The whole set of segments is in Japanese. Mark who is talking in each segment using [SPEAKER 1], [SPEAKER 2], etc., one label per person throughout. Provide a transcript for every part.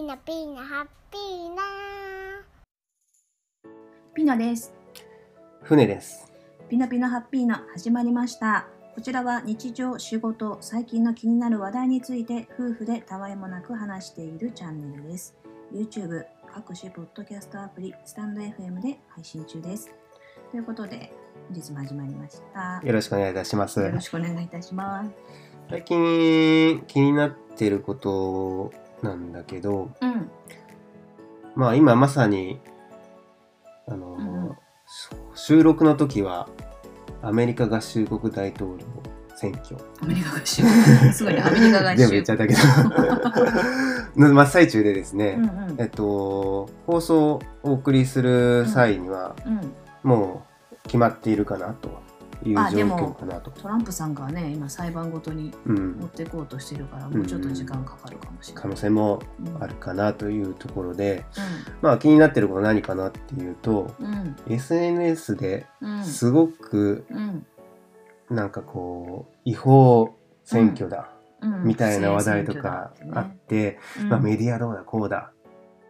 [SPEAKER 1] ーナピーナハッピーナ
[SPEAKER 2] ピノです。
[SPEAKER 3] 船です。
[SPEAKER 2] ピノピノハッピーノ始まりました。こちらは日常、仕事、最近の気になる話題について夫婦でたわいもなく話しているチャンネルです。YouTube、各種ポッドキャストアプリ、スタンド FM で配信中です。ということで、本日も始まりました。
[SPEAKER 3] よろしくお願いいたします。
[SPEAKER 2] よろしくお願いいたします。
[SPEAKER 3] 最近気になってることなんだけど、
[SPEAKER 2] うん。
[SPEAKER 3] まあ今まさに、あの、
[SPEAKER 2] うん
[SPEAKER 3] 収録の時はアメリカ合衆国大統領選挙。
[SPEAKER 2] アメリカ合衆。すごいね、アメリカ合衆。
[SPEAKER 3] 全部言っちゃったけど。の真っ最中でですね、
[SPEAKER 2] うんうん
[SPEAKER 3] えっと、放送をお送りする際には、
[SPEAKER 2] うん。
[SPEAKER 3] もう決まっているかなという状
[SPEAKER 2] あでも
[SPEAKER 3] 況かなと。
[SPEAKER 2] トランプさんがね、今裁判ごとに
[SPEAKER 3] うん
[SPEAKER 2] 持っていこうとしてるから、もうちょっと時間かかるかもしれない。
[SPEAKER 3] 可能性も
[SPEAKER 2] うん
[SPEAKER 3] あるかなというところで、まあ気になってることは何かなっていうと、
[SPEAKER 2] うん。うん。
[SPEAKER 3] SNS で
[SPEAKER 2] うん。
[SPEAKER 3] すごく
[SPEAKER 2] うん。
[SPEAKER 3] なんかこう違法選挙だ
[SPEAKER 2] うん
[SPEAKER 3] みたいな話題とかあって、まあ、メ
[SPEAKER 2] デ
[SPEAKER 3] ディアどうだこうだ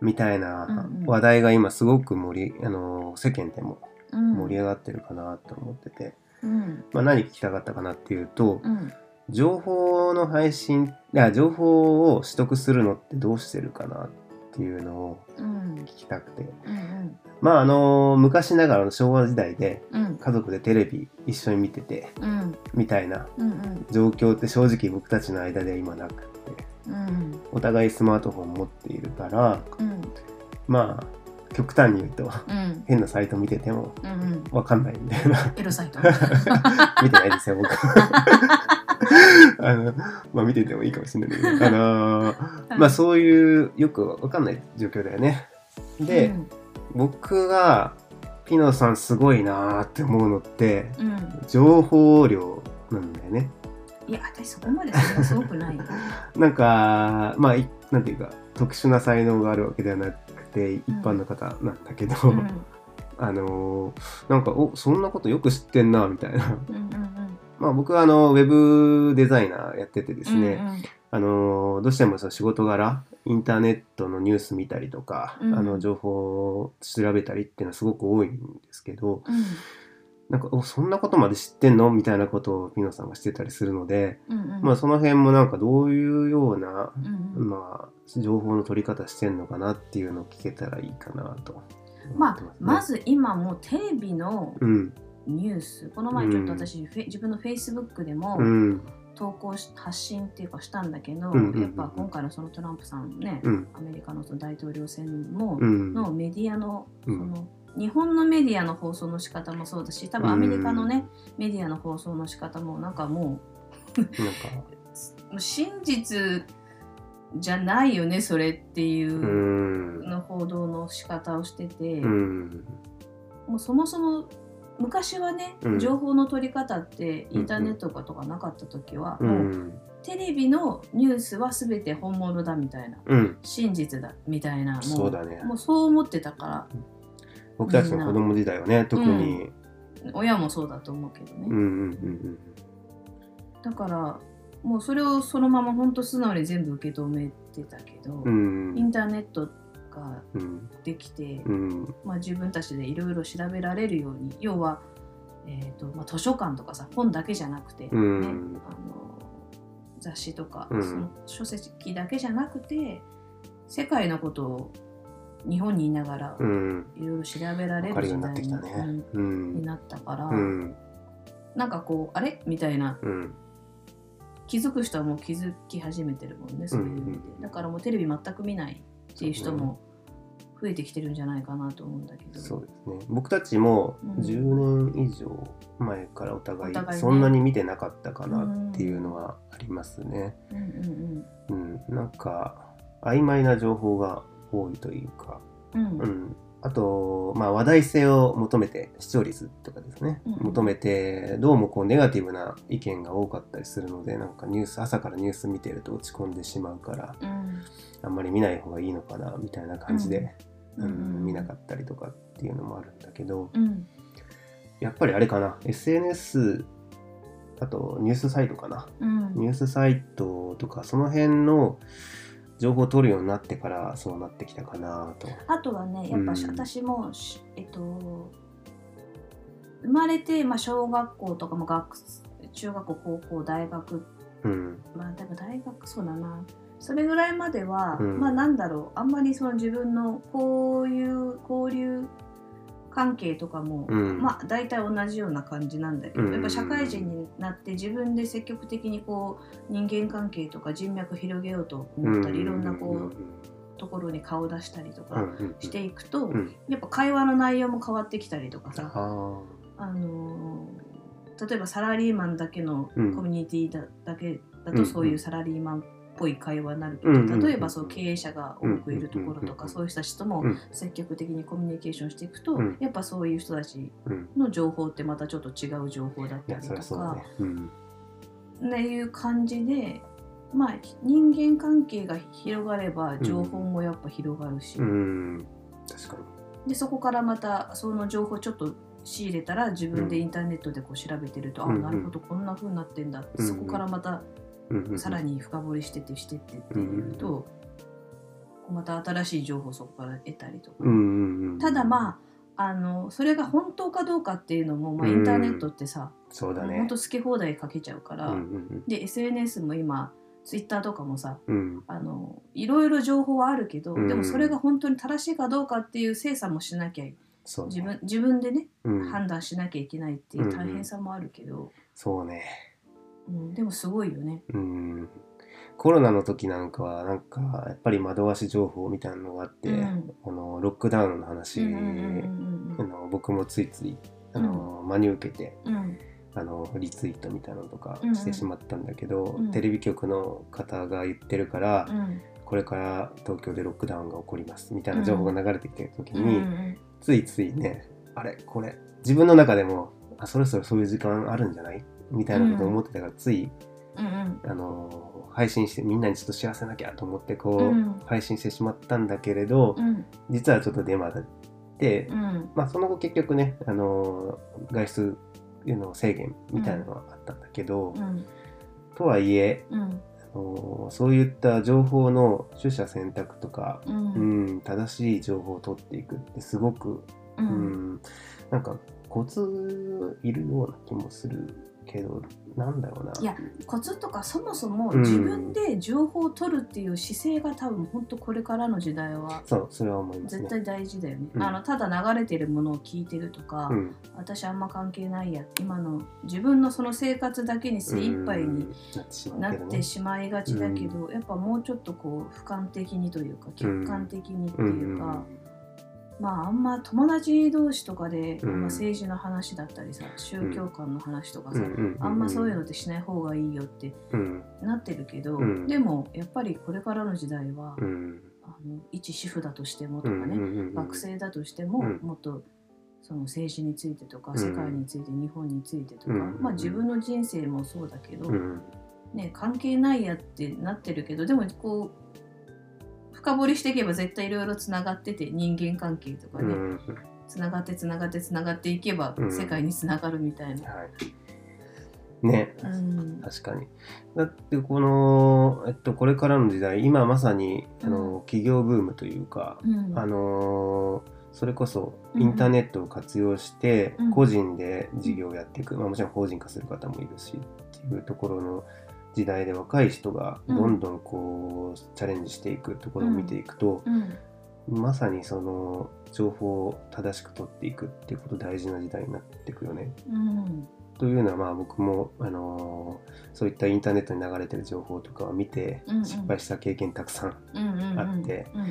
[SPEAKER 3] みたいな
[SPEAKER 2] うんうん
[SPEAKER 3] 話題が今すごく盛りあの世間でも盛り
[SPEAKER 2] 上
[SPEAKER 3] 上がってるかなと思ってて、
[SPEAKER 2] うん。
[SPEAKER 3] まあ、何聞きたかったかなっていうと
[SPEAKER 2] うん。
[SPEAKER 3] 情報の配信いや情報を取得するのってどうしてるかなっていうのを
[SPEAKER 2] うん。
[SPEAKER 3] 聞きたくて
[SPEAKER 2] うん。
[SPEAKER 3] まああの昔ながらの昭和時代で
[SPEAKER 2] うん。
[SPEAKER 3] 家族でテレビ一緒に見てて
[SPEAKER 2] うん。
[SPEAKER 3] みたいな
[SPEAKER 2] うん。
[SPEAKER 3] 状況って正直僕たちの間では今なくて
[SPEAKER 2] うん。
[SPEAKER 3] お互いスマートフォン持っているから
[SPEAKER 2] うん。
[SPEAKER 3] まあ極端に言うと
[SPEAKER 2] うん。
[SPEAKER 3] 変なサイト見てても
[SPEAKER 2] うん。
[SPEAKER 3] わかんないみたいな
[SPEAKER 2] エロサイト。
[SPEAKER 3] 見てないですよ僕あのまあ見ててもいいかもしれないけどあのーまあそういうよくわかんない状況だよねで、僕がピノさんすごいなーって思うのって
[SPEAKER 2] うん。うん。
[SPEAKER 3] 情報量なんだよね
[SPEAKER 2] いや、私そこまでそんなすごくないよ。
[SPEAKER 3] なんかまあいなんていうか特殊な才能があるわけではなくて一般の方なんだけど、
[SPEAKER 2] うん。
[SPEAKER 3] あのーなんかおそんなことよく知ってんなみたいな
[SPEAKER 2] うん。うん。
[SPEAKER 3] まあ僕はあのウェブデザイナーやっててですね、
[SPEAKER 2] うん。
[SPEAKER 3] あのどうしてもその仕事柄インターネットのニュース見たりとか、
[SPEAKER 2] うん
[SPEAKER 3] あの情報を調べたりっていうのはすごく多いんですけど
[SPEAKER 2] うん。
[SPEAKER 3] なんかおそんなことまで知ってんの？みたいなことをピノさんがしてたりするので、
[SPEAKER 2] うん。
[SPEAKER 3] まあその辺もなんかどういうような、
[SPEAKER 2] うん。
[SPEAKER 3] まあ情報の取り方してんのかなっていうのを聞けたらいいかなと思
[SPEAKER 2] まあ
[SPEAKER 3] ま
[SPEAKER 2] ず今もうテレビの
[SPEAKER 3] うん。
[SPEAKER 2] ニュース、この前ちょっと私、フェ自分のフェイスブックでも
[SPEAKER 3] うん。
[SPEAKER 2] 投稿し発信っていうかしたんだけど、
[SPEAKER 3] うんうんうんうん。
[SPEAKER 2] やっぱ今回のそのトランプさんね、
[SPEAKER 3] うん。
[SPEAKER 2] アメリカのその大統領選も、
[SPEAKER 3] うん。
[SPEAKER 2] のメディアのそ
[SPEAKER 3] うん。
[SPEAKER 2] の、日本のメディアの放送の仕方もそうだし多分アメリカのね、メディアの放送の仕方もなんかもう 真実じゃないよねそれっていううの報道の仕方をしてて、
[SPEAKER 3] うん。
[SPEAKER 2] もうそもそも昔はね、
[SPEAKER 3] うん。
[SPEAKER 2] 情報の取り方ってインターネットとかなかった時は、
[SPEAKER 3] う
[SPEAKER 2] もうんテレビのニュースは全て本物だみたいな。
[SPEAKER 3] うん。
[SPEAKER 2] 真実だみたいなもう
[SPEAKER 3] そうだね。
[SPEAKER 2] もうそう思ってたから
[SPEAKER 3] 僕たちの子供時代はね特に、
[SPEAKER 2] 親もそうだと思うけどね、
[SPEAKER 3] うんうんうん
[SPEAKER 2] だからもうそれをそのまま本当素直に全部受け止めてたけど、
[SPEAKER 3] うん
[SPEAKER 2] インターネットが
[SPEAKER 3] うん
[SPEAKER 2] できて、
[SPEAKER 3] うん
[SPEAKER 2] まあ、自分たちでいろいろ調べられるように要は、えーとまあ、図書館とかさ本だけじゃなくて、ね
[SPEAKER 3] うん。
[SPEAKER 2] あの雑誌とか、
[SPEAKER 3] うん。
[SPEAKER 2] その書籍だけじゃなくて世界のことを日本にいながら
[SPEAKER 3] うん。
[SPEAKER 2] いろいろ調べられる時代に,、なったから、
[SPEAKER 3] うん。
[SPEAKER 2] なんかこうあれ？みたいな。
[SPEAKER 3] うん。
[SPEAKER 2] 気づく人はもう気づき始めてるもんねそういう意味で、
[SPEAKER 3] うんうん
[SPEAKER 2] だからもうテレビ全く見ないっていう人も増えてきてるんじゃないかなと思うんだけど。
[SPEAKER 3] そうですね。僕たちも
[SPEAKER 2] うん。
[SPEAKER 3] 10年以上前からお互い
[SPEAKER 2] お互いね。
[SPEAKER 3] そんなに見てなかったかなっていうのはありますね。
[SPEAKER 2] うんうん。
[SPEAKER 3] うん。なんか曖昧な情報が多いというか。
[SPEAKER 2] うん。うん。
[SPEAKER 3] うんあと、まあ、話題性を求めて視聴率とかですね、
[SPEAKER 2] うん
[SPEAKER 3] 求めてどうもこうネガティブな意見が多かったりするのでなんかニュース朝からニュース見てると落ち込んでしまうから
[SPEAKER 2] うん。
[SPEAKER 3] あんまり見ない方がいいのかなみたいな感じで、
[SPEAKER 2] うん。
[SPEAKER 3] 見なかったりとかっていうのもあるんだけど
[SPEAKER 2] うん。
[SPEAKER 3] やっぱりあれかな。SNS あとニュースサイトかな。
[SPEAKER 2] うん。
[SPEAKER 3] ニュースサイトとかその辺の情報を取るようになってからそうなってきたかなと。
[SPEAKER 2] あとはねやっぱし
[SPEAKER 3] うん。
[SPEAKER 2] 私もし、えっと生まれて、まあ、小学校とかも学中学校高校大学。
[SPEAKER 3] うん。
[SPEAKER 2] まあでも大学そうだな。それぐらいまでは、
[SPEAKER 3] うん。
[SPEAKER 2] まあなんだろう。あんまりその自分のこういう交流関係とかも、
[SPEAKER 3] うん。
[SPEAKER 2] まあ大体同じような感じなんだけど、
[SPEAKER 3] うん。
[SPEAKER 2] やっぱ社会人になって自分で積極的にこう人間関係とか人脈広げようと思ったり、いろんなこうところに顔出したりとかしていくと、
[SPEAKER 3] うん。
[SPEAKER 2] やっぱ会話の内容も変わってきたりとかさ、
[SPEAKER 3] あ。
[SPEAKER 2] あのー例えばサラリーマンだけのコ
[SPEAKER 3] うん。
[SPEAKER 2] ミュニティだ,、だけだとそういうサラリーマンっぽい会話になるけど、例えばそう経営者が多くいるところとか、
[SPEAKER 3] うん
[SPEAKER 2] そういう人たちとも
[SPEAKER 3] うん。
[SPEAKER 2] 積極的にコミュニケーションしていくと、
[SPEAKER 3] うん。
[SPEAKER 2] やっぱそういう人たちの情報ってまたちょっと違う情報だったりとかっていう感じで。まあ、人間関係が広がれば情報もやっぱ広がるし、
[SPEAKER 3] うん。確か
[SPEAKER 2] でそこからまたその情報ちょっと仕入れたら自分でインターネットでこう調べてると、
[SPEAKER 3] うん
[SPEAKER 2] あなるほどこんな風になってんだって、
[SPEAKER 3] うん。
[SPEAKER 2] そこからまたさらに深掘りしてってしてってっていうと、また新しい情報をそこから得たりとか、ただまああのそれが本当かどうかっていうのも、まあ、インターネットってさ、
[SPEAKER 3] そうだね。
[SPEAKER 2] 本当好き放題かけちゃうから、で SNS も今ツイッターとかもさ
[SPEAKER 3] うん。うん
[SPEAKER 2] あのいろいろ情報はあるけど、
[SPEAKER 3] うん
[SPEAKER 2] でもそれが本当に正しいかどうかっていう精査もしなきゃ
[SPEAKER 3] そうね。
[SPEAKER 2] 自分自分でね
[SPEAKER 3] うん。
[SPEAKER 2] 判断しなきゃいけないっていう大変さもあるけど、
[SPEAKER 3] そうね。
[SPEAKER 2] うんでもすごいよね。
[SPEAKER 3] うん。コロナの時なんかはなんかやっぱり惑わし情報みたいなのがあって、
[SPEAKER 2] うん。
[SPEAKER 3] あのロックダウンの話、あの僕もついついあの、真に受けてあのリツイートみたいなのとかしてしまったんだけど、
[SPEAKER 2] うん。
[SPEAKER 3] テレビ局の方が言ってるから、
[SPEAKER 2] うん。
[SPEAKER 3] これから東京でロックダウンが起こりますみたいな情報が流れてきてる時
[SPEAKER 2] うん
[SPEAKER 3] に、ついついねあれこれ自分の中でもあそろそろそういう時間あるんじゃないみたいなことを思ってたから、つい
[SPEAKER 2] うんうん。
[SPEAKER 3] あの配信してみんなにちょっと幸せなきゃと思ってこう、
[SPEAKER 2] うん。
[SPEAKER 3] 配信してしまったんだけれど、
[SPEAKER 2] うん。
[SPEAKER 3] 実はちょっとデマだって、
[SPEAKER 2] うん。
[SPEAKER 3] まあその後結局ね、あの外出の制限みたいなのはあったんだけど、
[SPEAKER 2] うん。
[SPEAKER 3] とはいえ、
[SPEAKER 2] うん。
[SPEAKER 3] あのそういった情報の取捨選択とか、
[SPEAKER 2] う
[SPEAKER 3] うんん、正しい情報を取っていくってすごく、
[SPEAKER 2] う
[SPEAKER 3] うんんなんかコツいるような気もするけどなんだろうな。い
[SPEAKER 2] やコツとかそもそも
[SPEAKER 3] うん。
[SPEAKER 2] 自分で情報を取るっていう姿勢が多分本当これからの時代は
[SPEAKER 3] そうそれは思いますね。
[SPEAKER 2] 絶対大事だよね、
[SPEAKER 3] うん。
[SPEAKER 2] あのただ流れてるものを聞いてるとか、
[SPEAKER 3] うん。
[SPEAKER 2] 私あんま関係ないや今の自分のその生活だけに精一杯に
[SPEAKER 3] なってしま
[SPEAKER 2] なっ
[SPEAKER 3] うけどね。
[SPEAKER 2] てしまいがちだけど、やっぱもうちょっとこう俯瞰的にというか客観的にっていうか、まああんま友達同士とかで、
[SPEAKER 3] うん。
[SPEAKER 2] まあ、政治の話だったりさ宗教観の話とかさ、
[SPEAKER 3] うん。
[SPEAKER 2] あんまそういうのってしない方がいいよって
[SPEAKER 3] うん。
[SPEAKER 2] なってるけど、
[SPEAKER 3] うん。
[SPEAKER 2] でもやっぱりこれからの時代は、
[SPEAKER 3] うん。
[SPEAKER 2] あの一主婦だとしてもとかね、学生だとしても、
[SPEAKER 3] うん。
[SPEAKER 2] もっとその政治についてとか
[SPEAKER 3] うん。
[SPEAKER 2] 世界について、日本についてとか、
[SPEAKER 3] うん。
[SPEAKER 2] まあ、自分の人生もそうだけど、
[SPEAKER 3] うん。
[SPEAKER 2] ね、関係ないやってなってるけどでもこう深掘りしていけば絶対いろいろつながってて人間関係とかね、
[SPEAKER 3] うん。
[SPEAKER 2] つながってつながってつながっていけば
[SPEAKER 3] うん。
[SPEAKER 2] 世界につながるみたいな。
[SPEAKER 3] はい。ね。
[SPEAKER 2] うん。
[SPEAKER 3] 確かに。だってこの、えっと、これからの時代今まさにあの、企業ブームというか、
[SPEAKER 2] うん。
[SPEAKER 3] あのそれこそ
[SPEAKER 2] うん。
[SPEAKER 3] インターネットを活用して
[SPEAKER 2] うん。
[SPEAKER 3] 個人で事業をやっていく、まあ、もちろん法人化する方もいるしっていうところの時代で若い人がどんどんこう、チャレンジしていくところを見ていくと、
[SPEAKER 2] うん
[SPEAKER 3] まさにその情報を正しく取っていくっていうこと大事な時代になっていくよね。
[SPEAKER 2] うん
[SPEAKER 3] というのはまあ僕も、あのそういったインターネットに流れてる情報とかを見て
[SPEAKER 2] うんうん
[SPEAKER 3] 失敗した経験たくさん、
[SPEAKER 2] うんうんうん
[SPEAKER 3] あって
[SPEAKER 2] うん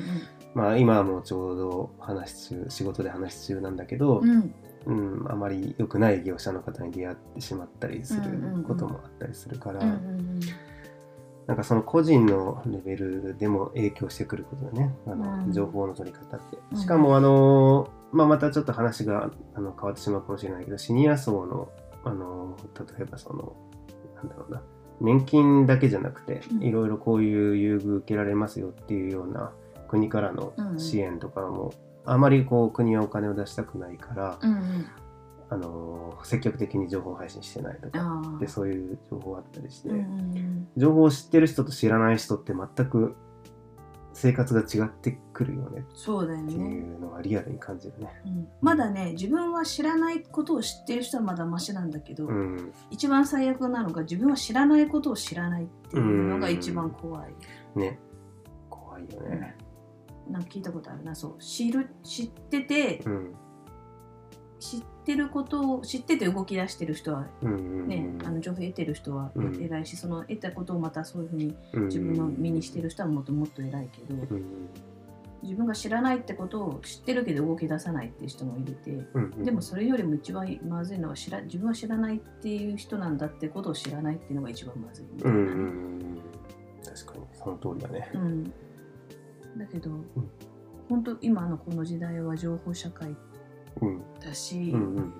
[SPEAKER 3] まあ今はもうちょうど話中仕事で話し中なんだけど、
[SPEAKER 2] うんうん
[SPEAKER 3] うん、あまり良くない業者の方に出会ってしまったりする
[SPEAKER 2] うんうんうん
[SPEAKER 3] こともあったりするから、
[SPEAKER 2] うんうん
[SPEAKER 3] なんかその個人のレベルでも影響してくることだね。あの、
[SPEAKER 2] うん。
[SPEAKER 3] 情報の取り方って。
[SPEAKER 2] うん。
[SPEAKER 3] しかもあの、まあ、またちょっと話があの変わってしまうかもしれないけどシニア層のあの例えばそのなんだろうな。年金だけじゃなくて
[SPEAKER 2] うん。
[SPEAKER 3] いろいろこういう優遇受けられますよっていうような国からの
[SPEAKER 2] うん。
[SPEAKER 3] 支援とかも、あまりこう国はお金を出したくないから、
[SPEAKER 2] うんうん。
[SPEAKER 3] あの積極的に情報配信してないとかでそういう情報あったりして、
[SPEAKER 2] うんうん
[SPEAKER 3] 情報を知ってる人と知らない人って全く生活が違ってくるよね。
[SPEAKER 2] そうだよ
[SPEAKER 3] ってい
[SPEAKER 2] ね、
[SPEAKER 3] うのはリアルに感じるね。
[SPEAKER 2] うん、まだね自分は知らないことを知ってる人はまだマシなんだけど、
[SPEAKER 3] うん、
[SPEAKER 2] 一番最悪なのが自分は知らないことを知らないっていうのが一番怖い、
[SPEAKER 3] ね。怖いよね。
[SPEAKER 2] なんか聞いたことあるなそう。知る知ってて
[SPEAKER 3] うん。
[SPEAKER 2] 知ってることを知ってて動き出してる人は
[SPEAKER 3] うんうん
[SPEAKER 2] ね、あの情報得てる人は
[SPEAKER 3] うん。
[SPEAKER 2] 偉いし、その得たことをまたそういうふうに
[SPEAKER 3] うん
[SPEAKER 2] 自分の身にしてる人はもっともっと偉いけど、
[SPEAKER 3] うん
[SPEAKER 2] 自分が知らないってことを知ってるけど動き出さないっていう人もいるて。
[SPEAKER 3] うんうん。
[SPEAKER 2] でもそれよりも一番まずいのは知ら自分は知らないっていう人なんだってことを知らないっていうのが一番まずいみたいな。ね、
[SPEAKER 3] うんうんうん。確かにその通りだね。
[SPEAKER 2] うんだけど、本当今のこの時代は情報社会
[SPEAKER 3] うん。
[SPEAKER 2] だし、
[SPEAKER 3] うん。うん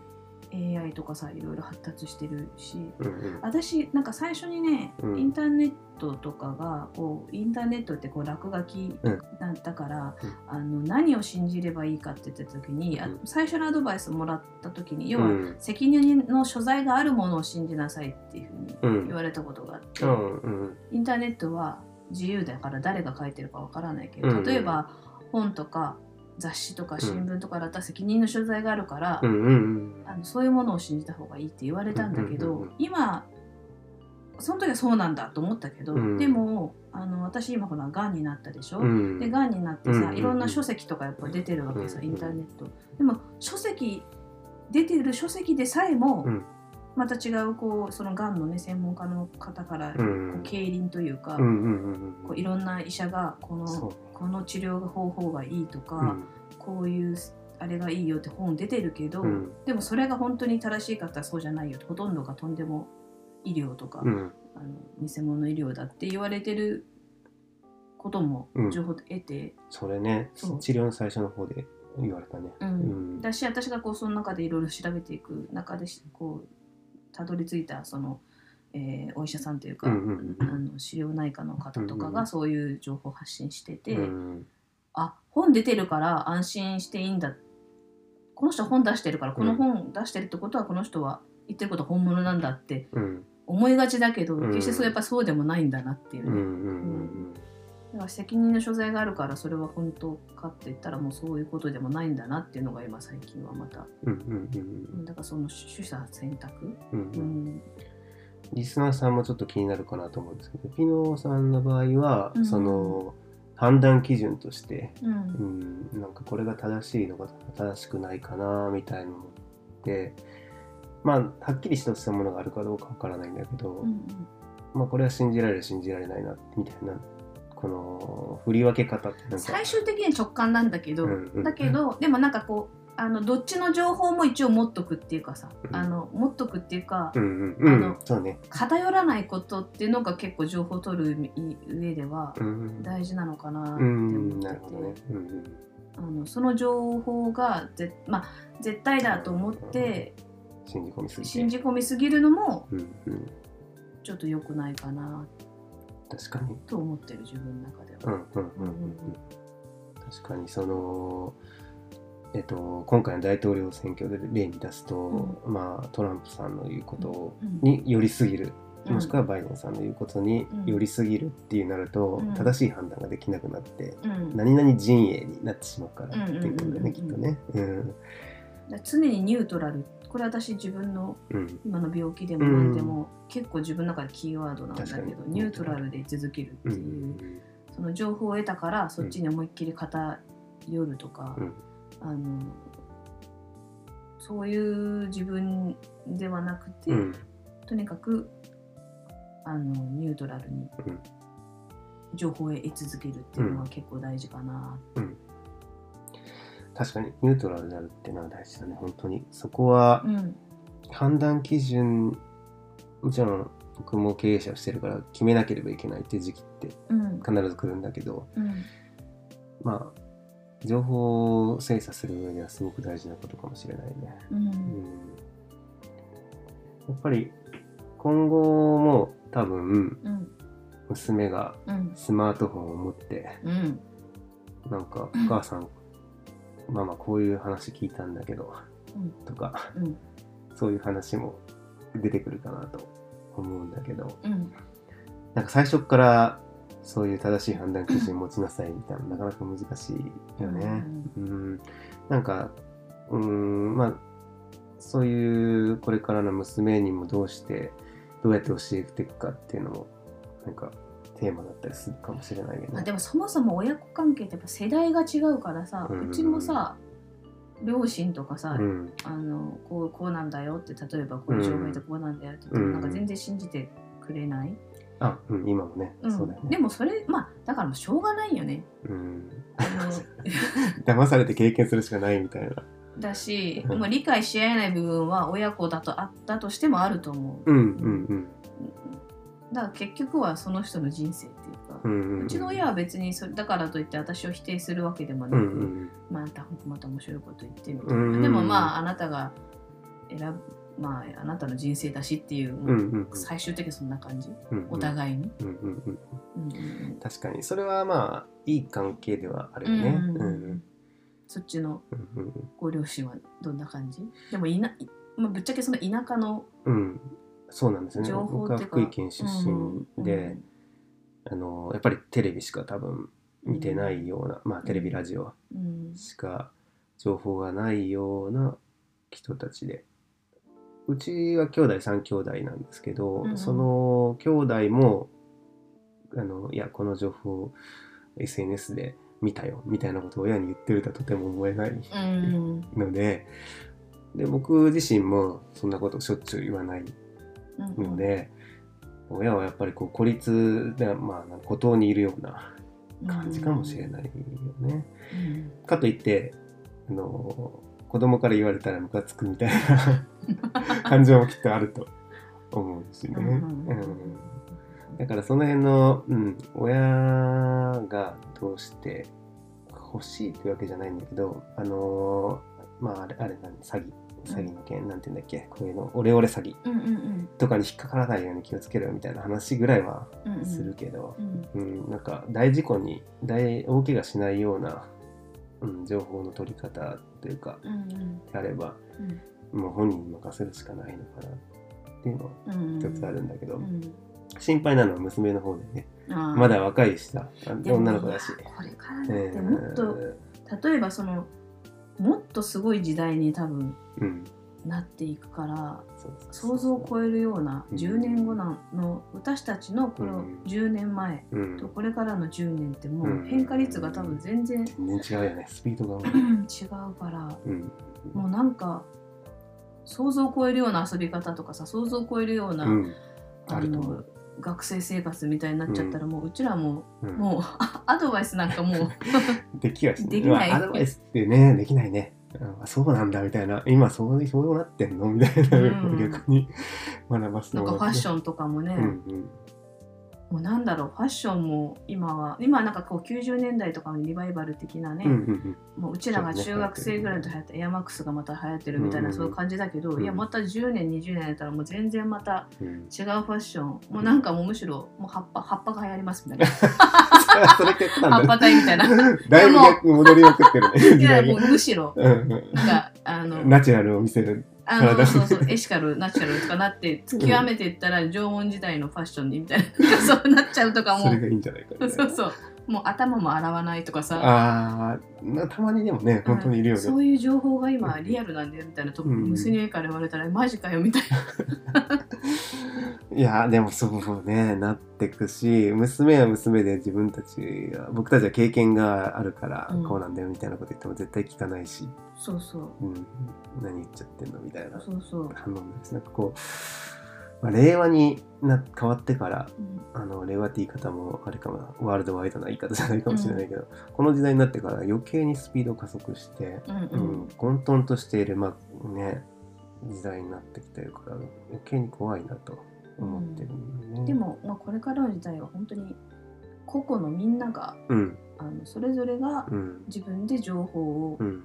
[SPEAKER 2] AI とかさいろいろ発達してるし。
[SPEAKER 3] うんうん。
[SPEAKER 2] 私なんか最初にね、
[SPEAKER 3] うん。
[SPEAKER 2] インターネットとかがこうインターネットってこう落書き
[SPEAKER 3] うん
[SPEAKER 2] だったから、
[SPEAKER 3] うん。
[SPEAKER 2] あの何を信じればいいかって言った時に、最初のアドバイスもらった時に要は、
[SPEAKER 3] うん
[SPEAKER 2] 責任の所在があるものを信じなさいっていうふう
[SPEAKER 3] うん。
[SPEAKER 2] に言われたことがあって、
[SPEAKER 3] うんうん。
[SPEAKER 2] インターネットは自由だから誰が書いてるかわからないけど、
[SPEAKER 3] うん。
[SPEAKER 2] 例えば本とか雑誌とか新聞とかだったら責任の所在があるから、
[SPEAKER 3] うんうんうん。
[SPEAKER 2] あのそういうものを信じた方がいいって言われたんだけど、
[SPEAKER 3] うんうんうんうん。
[SPEAKER 2] 今その時はそうなんだと思ったけど、
[SPEAKER 3] うん。
[SPEAKER 2] でもあの私今ほらがんになったでしょ、
[SPEAKER 3] うん。
[SPEAKER 2] でがんになってさ、
[SPEAKER 3] うんうんうん。
[SPEAKER 2] いろんな書籍とかやっぱ出てるわけさ、
[SPEAKER 3] うん。
[SPEAKER 2] インターネット。でも書籍出てる書籍でさえも、
[SPEAKER 3] うん
[SPEAKER 2] また違うこうそのがんのね専門家の方から、
[SPEAKER 3] うん。
[SPEAKER 2] こう競輪というか、こういろんな医者がこのこの治療方法がいいとか、
[SPEAKER 3] うん。
[SPEAKER 2] こういうあれがいいよって本出てるけど、
[SPEAKER 3] うん。
[SPEAKER 2] でもそれが本当に正しいかったらそうじゃないよほとんどがとんでも医療とか、
[SPEAKER 3] うん。
[SPEAKER 2] あの偽物医療だって言われてることも
[SPEAKER 3] うん。
[SPEAKER 2] 情報得て、
[SPEAKER 3] それね治療の最初の方で言われたね。
[SPEAKER 2] うん。
[SPEAKER 3] うん。
[SPEAKER 2] だし私がこうその中でいろいろ調べていく中でしこうたどり着いたその、えーお医者さんというか、
[SPEAKER 3] うんうんうん。
[SPEAKER 2] あの腫瘍内科の方とか
[SPEAKER 3] うんうん
[SPEAKER 2] がそういう情報を発信してて、
[SPEAKER 3] うん。
[SPEAKER 2] あ本出てるから安心していいんだ。この人本出してるからこの本出してるってことはこの人は言ってること本物なんだって
[SPEAKER 3] うん。
[SPEAKER 2] 思いがちだけど、
[SPEAKER 3] うん。
[SPEAKER 2] 決してそうやっぱそうでもないんだなっていうね、
[SPEAKER 3] うんうん
[SPEAKER 2] だから責任の所在があるからそれは本当かって言ったらもうそういうことでもないんだなっていうのが今最近はまた。
[SPEAKER 3] うんうんうん
[SPEAKER 2] だからその取捨選択、
[SPEAKER 3] うんう
[SPEAKER 2] うん。ん
[SPEAKER 3] リスナーさんもちょっと気になるかなと思うんですけどピノさんの場合は、
[SPEAKER 2] うん。
[SPEAKER 3] その判断基準として、
[SPEAKER 2] うん。
[SPEAKER 3] うん、なんかこれが正しいのか正しくないかなみたいなのってまあはっきりしたものがあるかどうかわからないんだけど、
[SPEAKER 2] うん。
[SPEAKER 3] まあこれは信じられる信じられないなみたいなこの振り分け方って
[SPEAKER 2] 最終的には直感なんだけど、だけどでもなんかこうあのどっちの情報も一応持っとくっていうかさ、
[SPEAKER 3] うん。
[SPEAKER 2] あの持っとくっていうか、あの
[SPEAKER 3] そうね、
[SPEAKER 2] 偏らないことっていうのが結構情報を取る上では
[SPEAKER 3] うん
[SPEAKER 2] 大事なのかなって
[SPEAKER 3] うん
[SPEAKER 2] 思ってて、あのその情報がぜ、まあ、絶対だと思って
[SPEAKER 3] 信じ込みすぎて。
[SPEAKER 2] 信じ込みすぎるのもちょっと良くないかな
[SPEAKER 3] 確かに。
[SPEAKER 2] と思ってる自分の中では。
[SPEAKER 3] うんうんうんうんうん。確かにそのえっと今回の大統領選挙で例に出すと、まあトランプさんの言うこと
[SPEAKER 2] うん。
[SPEAKER 3] に寄りすぎる、
[SPEAKER 2] うん。
[SPEAKER 3] もしくはバイデンさんの言うことに寄りすぎるっていうなると、
[SPEAKER 2] うん。
[SPEAKER 3] 正しい判断ができなくなって、
[SPEAKER 2] うん。
[SPEAKER 3] 何々陣営になってしまうからっていうことだよね、
[SPEAKER 2] うんうんうんうん
[SPEAKER 3] きっとね。
[SPEAKER 2] 常にニュートラルこれ私自分の
[SPEAKER 3] うん。
[SPEAKER 2] 今の病気でも何でも、結構自分の中でキーワードなんだけど
[SPEAKER 3] に。
[SPEAKER 2] ニュートラルで居続けるって
[SPEAKER 3] うん
[SPEAKER 2] いう、その情報を得たからそっちに思いっきり偏るとか、
[SPEAKER 3] うん。
[SPEAKER 2] あのそういう自分ではなくて、
[SPEAKER 3] うん。
[SPEAKER 2] とにかくあのニュートラルに
[SPEAKER 3] うん。
[SPEAKER 2] 情報を得続けるっていうのは結構大事かな。
[SPEAKER 3] 確かにニュートラルになるっていうのは大事だね本当に。そこは
[SPEAKER 2] うん
[SPEAKER 3] 判断基準もちろん僕も経営者をしてるから決めなければいけないっていう時期って
[SPEAKER 2] うん
[SPEAKER 3] 必ず来るんだけど
[SPEAKER 2] うん
[SPEAKER 3] まあ情報を精査する上ではすごく大事なことかもしれないね、
[SPEAKER 2] う
[SPEAKER 3] うんん、やっぱり今後も多分
[SPEAKER 2] うん。
[SPEAKER 3] 娘が
[SPEAKER 2] うん。
[SPEAKER 3] スマートフォンを持って
[SPEAKER 2] うん。
[SPEAKER 3] なんかお母さんママこういう話聞いたんだけど
[SPEAKER 2] うん。
[SPEAKER 3] とか
[SPEAKER 2] うん。
[SPEAKER 3] そういう話も出てくるかなと思うんだけど
[SPEAKER 2] うん。
[SPEAKER 3] なんか最初からそういう正しい判断基準持ちなさいみたいななかなか難しいよね。うん、なんかうんまあそういうこれからの娘にもどうしてどうやって教えていくかっていうのもなんかテーマだったりするかもしれないけど、
[SPEAKER 2] まあ、でもそもそも親子関係ってやっぱ世代が違うからさ、
[SPEAKER 3] うん
[SPEAKER 2] うちもさ両親とかさ、
[SPEAKER 3] うん。
[SPEAKER 2] あのこうこうなんだよって例えばこういう障害でこうなんだよって言っても、
[SPEAKER 3] うん
[SPEAKER 2] なんか全然信じてくれない、
[SPEAKER 3] あ、うん、今もね、
[SPEAKER 2] うん。
[SPEAKER 3] そうだよね。
[SPEAKER 2] でもそれまあだからもうしょうがないよね。
[SPEAKER 3] うん、騙されて経験するしかないみたいな。
[SPEAKER 2] だし、
[SPEAKER 3] うん。
[SPEAKER 2] もう理解し合えない部分は親子だとあったとしてもあると思う、
[SPEAKER 3] うんうん
[SPEAKER 2] だから結局はその人の人生っていうか、
[SPEAKER 3] うん。うんうん。うん、
[SPEAKER 2] うちの親は別にそれだからといって私を否定するわけでもなく、
[SPEAKER 3] うんうん
[SPEAKER 2] またまた面白いこと言ってみたいな、
[SPEAKER 3] うんうん
[SPEAKER 2] でもまああなたが選ぶまああなたの人生だしっていう、
[SPEAKER 3] うんうんうん。
[SPEAKER 2] 最終的にそんな感じ、
[SPEAKER 3] うん。
[SPEAKER 2] お互いに、
[SPEAKER 3] うんうんうん。
[SPEAKER 2] うんうん
[SPEAKER 3] 確かに、それはまあ、いい関係ではあるよね。
[SPEAKER 2] うんうん
[SPEAKER 3] うん。うん
[SPEAKER 2] そっちの
[SPEAKER 3] うんうん
[SPEAKER 2] ご両親はどんな感じ？でもいな、まあ、ぶっちゃけその田舎の
[SPEAKER 3] うん、そうなんですよね。
[SPEAKER 2] 情報
[SPEAKER 3] 僕は福井県出身で、あのやっぱりテレビしか多分見てないような、まあテレビラジオ
[SPEAKER 2] うん。うん
[SPEAKER 3] しか情報がないような人たちで。うちは兄弟3兄弟なんですけど、
[SPEAKER 2] うんうん。
[SPEAKER 3] その兄弟もあのいやこの情報 SNS で見たよみたいなことを親に言ってるとはとても思えない
[SPEAKER 2] うん。
[SPEAKER 3] のでで僕自身もそんなことをしょっちゅう言わない
[SPEAKER 2] うん
[SPEAKER 3] ので、親はやっぱりこう孤立で、まあ、孤島にいるような感じかもしれないよね。
[SPEAKER 2] うん
[SPEAKER 3] かといってあの子供から言われたらムカつくみたいな 感情もきっとあると思うしね。
[SPEAKER 2] うん
[SPEAKER 3] うんだからその辺の、うん、親がどうして欲しいというわけじゃないんだけどあのまああれあれ何詐欺詐欺の件、なんて言うんだっけ？こういうのオレオレ詐欺。
[SPEAKER 2] うんうん
[SPEAKER 3] とかに引っかからないように気をつけろよみたいな話ぐらいは
[SPEAKER 2] うんうん。
[SPEAKER 3] するけど、
[SPEAKER 2] うん。
[SPEAKER 3] うん、なんか大事故に大大怪我しないような、うん、情報の取り方というか
[SPEAKER 2] うんうん。
[SPEAKER 3] であればもう本人に任せるしかないのかなっていうのは
[SPEAKER 2] うん
[SPEAKER 3] 一つあるんだけど、
[SPEAKER 2] うん。
[SPEAKER 3] 心配なのは娘の方でね。
[SPEAKER 2] あー。
[SPEAKER 3] まだ若いしさ。あ
[SPEAKER 2] でも
[SPEAKER 3] 女の子だし。
[SPEAKER 2] これからだ
[SPEAKER 3] え
[SPEAKER 2] ってもっと、例えばそのもっとすごい時代に多分
[SPEAKER 3] うん、
[SPEAKER 2] なっていくから想像を超えるような
[SPEAKER 3] うん。
[SPEAKER 2] 10年後なの私たちのこの
[SPEAKER 3] うん。
[SPEAKER 2] 10年前
[SPEAKER 3] うん。
[SPEAKER 2] とこれからの10年っても
[SPEAKER 3] う
[SPEAKER 2] うん。変化率が多分全然
[SPEAKER 3] 全然違うよね。スピードが、
[SPEAKER 2] 違うから。
[SPEAKER 3] うん、
[SPEAKER 2] もうなんか想像を超えるような遊び方とかさ想像を超えるような、
[SPEAKER 3] うん、
[SPEAKER 2] あの
[SPEAKER 3] う、
[SPEAKER 2] 学生生活みたいになっちゃったらもううちらも
[SPEAKER 3] うん、
[SPEAKER 2] もうあ アドバイスなんかもう
[SPEAKER 3] できはし
[SPEAKER 2] できない。
[SPEAKER 3] まあアドバイスってねできないね。あそうなんだみたいな。今そうそうなってんの？みたいな、
[SPEAKER 2] うん。
[SPEAKER 3] 逆に。学ばす
[SPEAKER 2] なんかファッシ
[SPEAKER 3] ン
[SPEAKER 2] ョンとかもね、
[SPEAKER 3] うんうん
[SPEAKER 2] もうなんだろうファッションも今は今はなんかこう90年代とかのリバイバル的なね、
[SPEAKER 3] うんうん
[SPEAKER 2] もううちらが中学生ぐらいの時流行ったエアマックスがまた流行ってるみたいな、
[SPEAKER 3] うん
[SPEAKER 2] そういう感じだけど、
[SPEAKER 3] うん。
[SPEAKER 2] いやまた10年20年やったらもう全然また
[SPEAKER 3] うん。うん
[SPEAKER 2] 違うファッションもうなんかもうむしろもう葉っぱ葉っぱが流行りますみたいな。葉っぱ体みたいな。
[SPEAKER 3] だいぶ戻りまくってるね。
[SPEAKER 2] いやもうむしろ
[SPEAKER 3] うんうん。
[SPEAKER 2] なんかあの
[SPEAKER 3] ナチュラルを見せる
[SPEAKER 2] あの
[SPEAKER 3] 体
[SPEAKER 2] そうそう。エシカルナチュラルとかなって極めていったら縄文時代のファッションにみたいな。そうなっちゃうとかも。
[SPEAKER 3] それがいいんじゃないかな。
[SPEAKER 2] そうそうもう頭も洗わないとかさ。
[SPEAKER 3] ああたまにでもね本当にいるよね、
[SPEAKER 2] そういう情報が今リアルなんだよみたいなと、
[SPEAKER 3] うん。
[SPEAKER 2] 娘から言われたらマジかよみたい
[SPEAKER 3] いやでもそうねなってくし娘は娘で自分たちが僕たちは経験があるから
[SPEAKER 2] うん。
[SPEAKER 3] こうなんだよみたいなこと言っても絶対聞かないし、
[SPEAKER 2] なそうそう。
[SPEAKER 3] うん、何言っちゃってんのみたいな
[SPEAKER 2] そうそう、
[SPEAKER 3] 反応になるしなんかこう、まあ、令和にな変わってから
[SPEAKER 2] うん。
[SPEAKER 3] あの令和って言い方もあれかもな。ワールドワイドな言い方じゃないかもしれないけど、この時代になってから余計にスピード加速して、
[SPEAKER 2] うん
[SPEAKER 3] う
[SPEAKER 2] うん
[SPEAKER 3] ん、混沌としている、まあね、時代になってきてるから余計に怖いなと思ってるんだよね。
[SPEAKER 2] でも、まあ、これからの時代は本当に個々のみんなが
[SPEAKER 3] うん。
[SPEAKER 2] あのそれぞれが
[SPEAKER 3] うん。
[SPEAKER 2] 自分で情報を
[SPEAKER 3] うん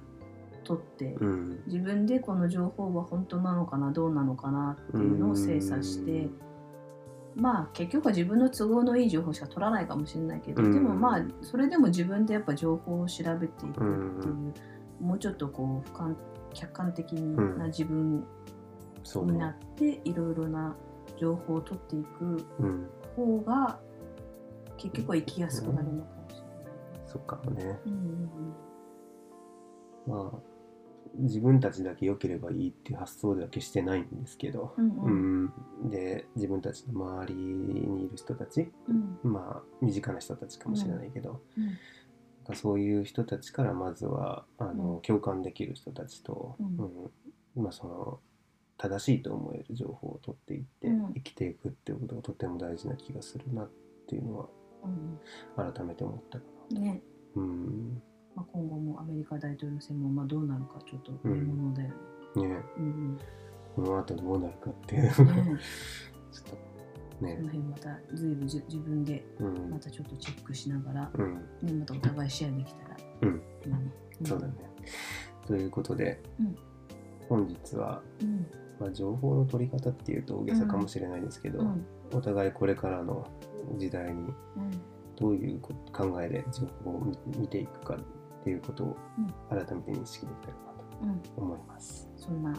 [SPEAKER 2] 取って、
[SPEAKER 3] うん
[SPEAKER 2] 自分でこの情報は本当なのかなどうなのかなっていうのを精査して、まあ結局は自分の都合のいい情報しか取らないかもしれないけど、
[SPEAKER 3] うん
[SPEAKER 2] でもまあそれでも自分でやっぱ情報を調べていくっていう、
[SPEAKER 3] うん
[SPEAKER 2] もうちょっとこう俯瞰客観的
[SPEAKER 3] うん
[SPEAKER 2] な自分にな
[SPEAKER 3] ね。
[SPEAKER 2] っていろいろな情報を取っていく
[SPEAKER 3] うん
[SPEAKER 2] 方が結局は生きやすくなるのかもしれない。
[SPEAKER 3] そっかもね。
[SPEAKER 2] うんうん
[SPEAKER 3] まあ、自分たちだけ良ければいいっていう発想では決してないんですけど、
[SPEAKER 2] うんう
[SPEAKER 3] うん。ん、で自分たちの周りにいる人たち
[SPEAKER 2] うん。
[SPEAKER 3] まあ身近な人たちかもしれないけど、
[SPEAKER 2] うん。
[SPEAKER 3] そういう人たちからまずはあの、
[SPEAKER 2] うん。
[SPEAKER 3] 共感できる人たちと、
[SPEAKER 2] うん。
[SPEAKER 3] うん。まあ、その正しいと思える情報を取っていって、
[SPEAKER 2] うん
[SPEAKER 3] 生きていくっていうことがとても大事な気がするなっていうのは
[SPEAKER 2] うん
[SPEAKER 3] 改めて思ったか
[SPEAKER 2] うんね
[SPEAKER 3] な。うん
[SPEAKER 2] まあ、今後もアメリカ大統領選もまあどうなるかちょっと見ものだよね。
[SPEAKER 3] ね。
[SPEAKER 2] うん
[SPEAKER 3] この後どうなるかっていう。
[SPEAKER 2] うん
[SPEAKER 3] ちょっ
[SPEAKER 2] ね。
[SPEAKER 3] と
[SPEAKER 2] そ
[SPEAKER 3] ね
[SPEAKER 2] の辺また随分じ自分で
[SPEAKER 3] うん。
[SPEAKER 2] またちょっとチェックしながら、
[SPEAKER 3] うん。
[SPEAKER 2] ね、またお互いシェアできたら。
[SPEAKER 3] うん。
[SPEAKER 2] いいね。ん
[SPEAKER 3] そうだね。ということで、
[SPEAKER 2] うん。
[SPEAKER 3] 本日は、
[SPEAKER 2] うん。
[SPEAKER 3] まあ、情報の取り方っていうと大げさかもしれないですけど、
[SPEAKER 2] うん。
[SPEAKER 3] お互いこれからの時代に
[SPEAKER 2] うん。
[SPEAKER 3] どういうこ考えで情報を見見ていくかっていうことを改めて認識できたらな
[SPEAKER 2] うん、
[SPEAKER 3] と思います。
[SPEAKER 2] そんな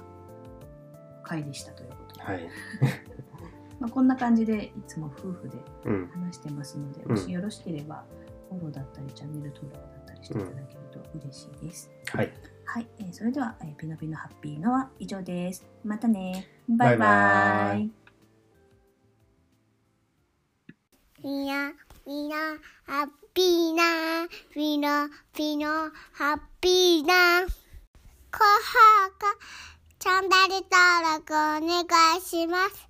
[SPEAKER 2] 回でしたということで、
[SPEAKER 3] はい。
[SPEAKER 2] まあ、こんな感じでいつも夫婦で
[SPEAKER 3] うん。
[SPEAKER 2] 話してますので、
[SPEAKER 3] うん
[SPEAKER 2] もしよろしければフォローだったりチャンネル登録だったりしていただけると嬉しいです。
[SPEAKER 3] はい。
[SPEAKER 2] はい、えーそれでは、えーピノピノハッピーのは以上です。またね。
[SPEAKER 3] バイ
[SPEAKER 2] バイ。
[SPEAKER 1] みな、みな、ハッピーな、ピノ、ピノ、ハッピーな。こはか、チャンネル登録お願いします。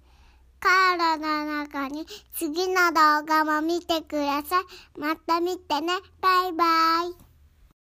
[SPEAKER 1] カードの中に次の動画も見てください。また見てね。バイバイ。